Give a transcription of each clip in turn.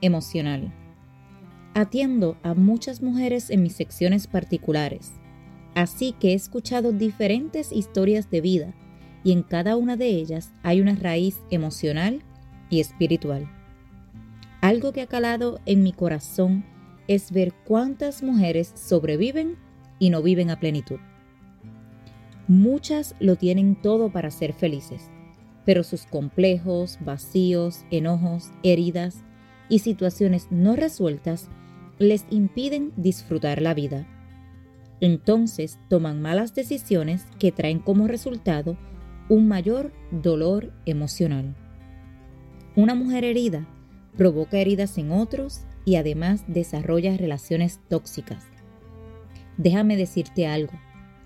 emocional. Atiendo a muchas mujeres en mis secciones particulares, así que he escuchado diferentes historias de vida y en cada una de ellas hay una raíz emocional y espiritual. Algo que ha calado en mi corazón es ver cuántas mujeres sobreviven y no viven a plenitud. Muchas lo tienen todo para ser felices, pero sus complejos, vacíos, enojos, heridas y situaciones no resueltas les impiden disfrutar la vida. Entonces toman malas decisiones que traen como resultado un mayor dolor emocional. Una mujer herida provoca heridas en otros y además desarrolla relaciones tóxicas. Déjame decirte algo,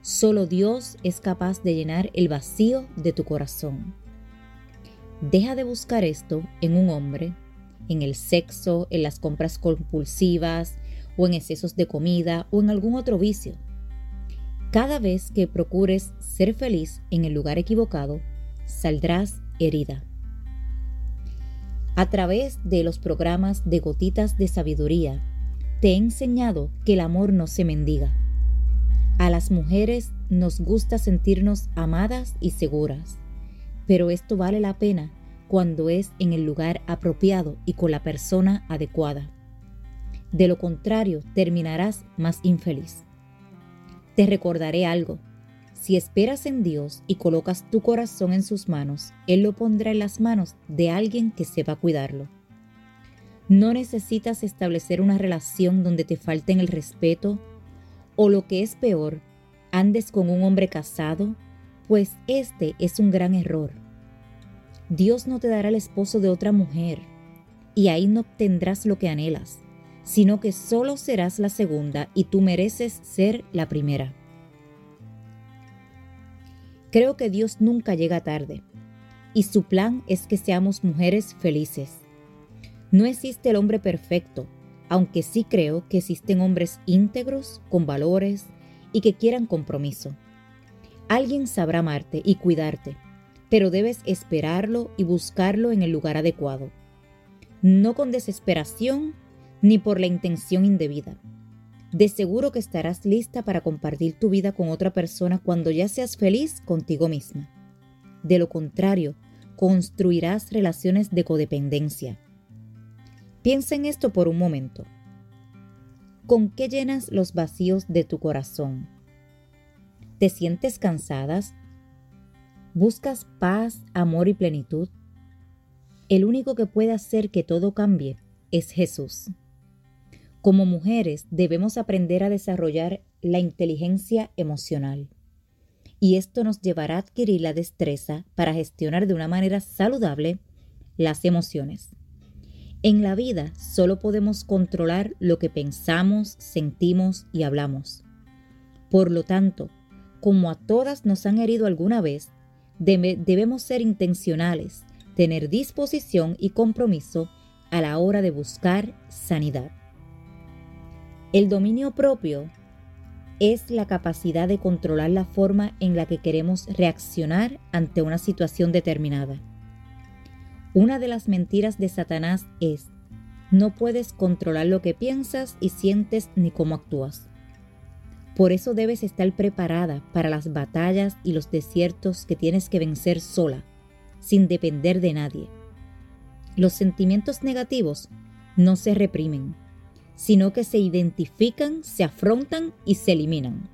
solo Dios es capaz de llenar el vacío de tu corazón. Deja de buscar esto en un hombre, en el sexo, en las compras compulsivas o en excesos de comida o en algún otro vicio. Cada vez que procures ser feliz en el lugar equivocado, saldrás herida. A través de los programas de gotitas de sabiduría, te he enseñado que el amor no se mendiga. A las mujeres nos gusta sentirnos amadas y seguras pero esto vale la pena cuando es en el lugar apropiado y con la persona adecuada. De lo contrario, terminarás más infeliz. Te recordaré algo. Si esperas en Dios y colocas tu corazón en sus manos, Él lo pondrá en las manos de alguien que sepa cuidarlo. No necesitas establecer una relación donde te falten el respeto o lo que es peor, andes con un hombre casado pues este es un gran error. Dios no te dará el esposo de otra mujer, y ahí no obtendrás lo que anhelas, sino que solo serás la segunda y tú mereces ser la primera. Creo que Dios nunca llega tarde, y su plan es que seamos mujeres felices. No existe el hombre perfecto, aunque sí creo que existen hombres íntegros, con valores y que quieran compromiso. Alguien sabrá amarte y cuidarte, pero debes esperarlo y buscarlo en el lugar adecuado. No con desesperación ni por la intención indebida. De seguro que estarás lista para compartir tu vida con otra persona cuando ya seas feliz contigo misma. De lo contrario, construirás relaciones de codependencia. Piensa en esto por un momento. ¿Con qué llenas los vacíos de tu corazón? ¿Te sientes cansadas? ¿Buscas paz, amor y plenitud? El único que puede hacer que todo cambie es Jesús. Como mujeres debemos aprender a desarrollar la inteligencia emocional. Y esto nos llevará a adquirir la destreza para gestionar de una manera saludable las emociones. En la vida solo podemos controlar lo que pensamos, sentimos y hablamos. Por lo tanto, como a todas nos han herido alguna vez, debemos ser intencionales, tener disposición y compromiso a la hora de buscar sanidad. El dominio propio es la capacidad de controlar la forma en la que queremos reaccionar ante una situación determinada. Una de las mentiras de Satanás es, no puedes controlar lo que piensas y sientes ni cómo actúas. Por eso debes estar preparada para las batallas y los desiertos que tienes que vencer sola, sin depender de nadie. Los sentimientos negativos no se reprimen, sino que se identifican, se afrontan y se eliminan.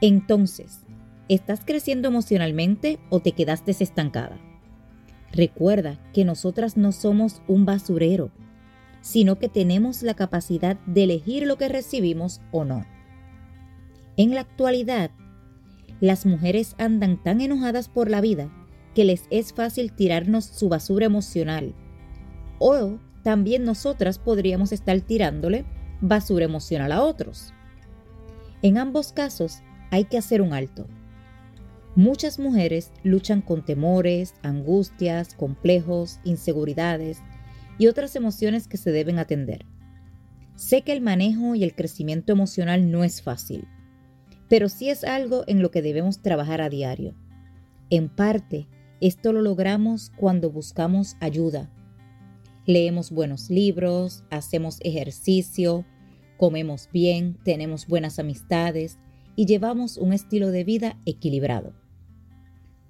Entonces, ¿estás creciendo emocionalmente o te quedaste estancada? Recuerda que nosotras no somos un basurero, sino que tenemos la capacidad de elegir lo que recibimos o no. En la actualidad, las mujeres andan tan enojadas por la vida que les es fácil tirarnos su basura emocional o también nosotras podríamos estar tirándole basura emocional a otros. En ambos casos hay que hacer un alto. Muchas mujeres luchan con temores, angustias, complejos, inseguridades y otras emociones que se deben atender. Sé que el manejo y el crecimiento emocional no es fácil, pero sí es algo en lo que debemos trabajar a diario. En parte, esto lo logramos cuando buscamos ayuda. Leemos buenos libros, hacemos ejercicio, comemos bien, tenemos buenas amistades y llevamos un estilo de vida equilibrado.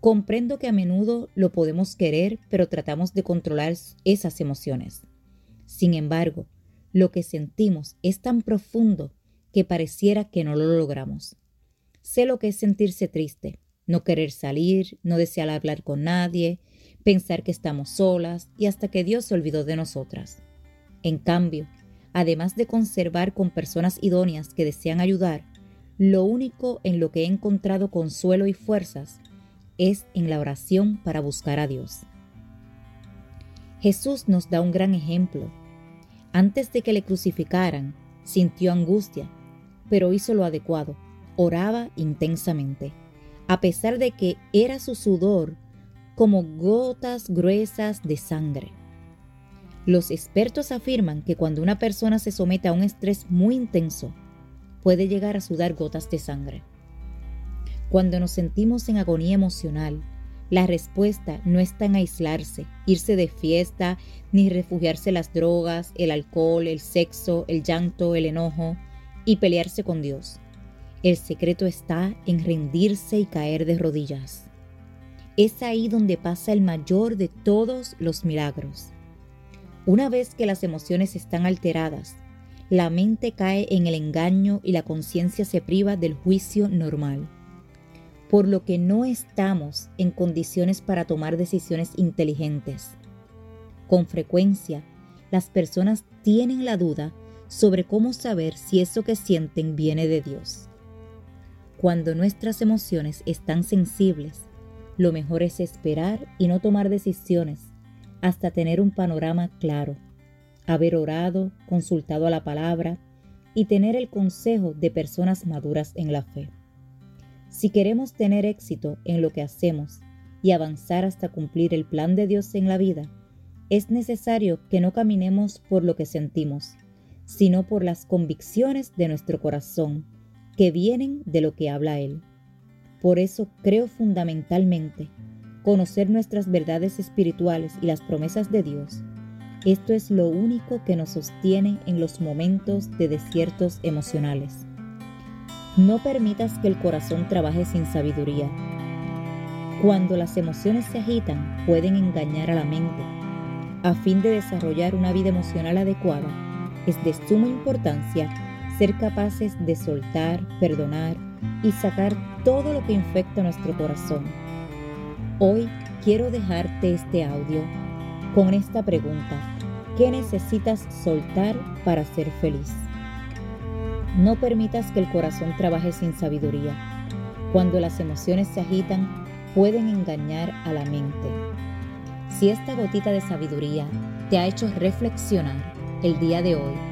Comprendo que a menudo lo podemos querer, pero tratamos de controlar esas emociones. Sin embargo, lo que sentimos es tan profundo que pareciera que no lo logramos. Sé lo que es sentirse triste, no querer salir, no desear hablar con nadie, pensar que estamos solas y hasta que Dios se olvidó de nosotras. En cambio, además de conservar con personas idóneas que desean ayudar, lo único en lo que he encontrado consuelo y fuerzas es en la oración para buscar a Dios. Jesús nos da un gran ejemplo. Antes de que le crucificaran, sintió angustia, pero hizo lo adecuado, oraba intensamente, a pesar de que era su sudor como gotas gruesas de sangre. Los expertos afirman que cuando una persona se somete a un estrés muy intenso, puede llegar a sudar gotas de sangre. Cuando nos sentimos en agonía emocional, la respuesta no está en aislarse, irse de fiesta, ni refugiarse las drogas, el alcohol, el sexo, el llanto, el enojo y pelearse con Dios. El secreto está en rendirse y caer de rodillas. Es ahí donde pasa el mayor de todos los milagros. Una vez que las emociones están alteradas, la mente cae en el engaño y la conciencia se priva del juicio normal por lo que no estamos en condiciones para tomar decisiones inteligentes. Con frecuencia, las personas tienen la duda sobre cómo saber si eso que sienten viene de Dios. Cuando nuestras emociones están sensibles, lo mejor es esperar y no tomar decisiones hasta tener un panorama claro, haber orado, consultado a la palabra y tener el consejo de personas maduras en la fe. Si queremos tener éxito en lo que hacemos y avanzar hasta cumplir el plan de Dios en la vida, es necesario que no caminemos por lo que sentimos, sino por las convicciones de nuestro corazón, que vienen de lo que habla Él. Por eso creo fundamentalmente conocer nuestras verdades espirituales y las promesas de Dios. Esto es lo único que nos sostiene en los momentos de desiertos emocionales. No permitas que el corazón trabaje sin sabiduría. Cuando las emociones se agitan, pueden engañar a la mente. A fin de desarrollar una vida emocional adecuada, es de suma importancia ser capaces de soltar, perdonar y sacar todo lo que infecta nuestro corazón. Hoy quiero dejarte este audio con esta pregunta. ¿Qué necesitas soltar para ser feliz? No permitas que el corazón trabaje sin sabiduría. Cuando las emociones se agitan, pueden engañar a la mente. Si esta gotita de sabiduría te ha hecho reflexionar el día de hoy,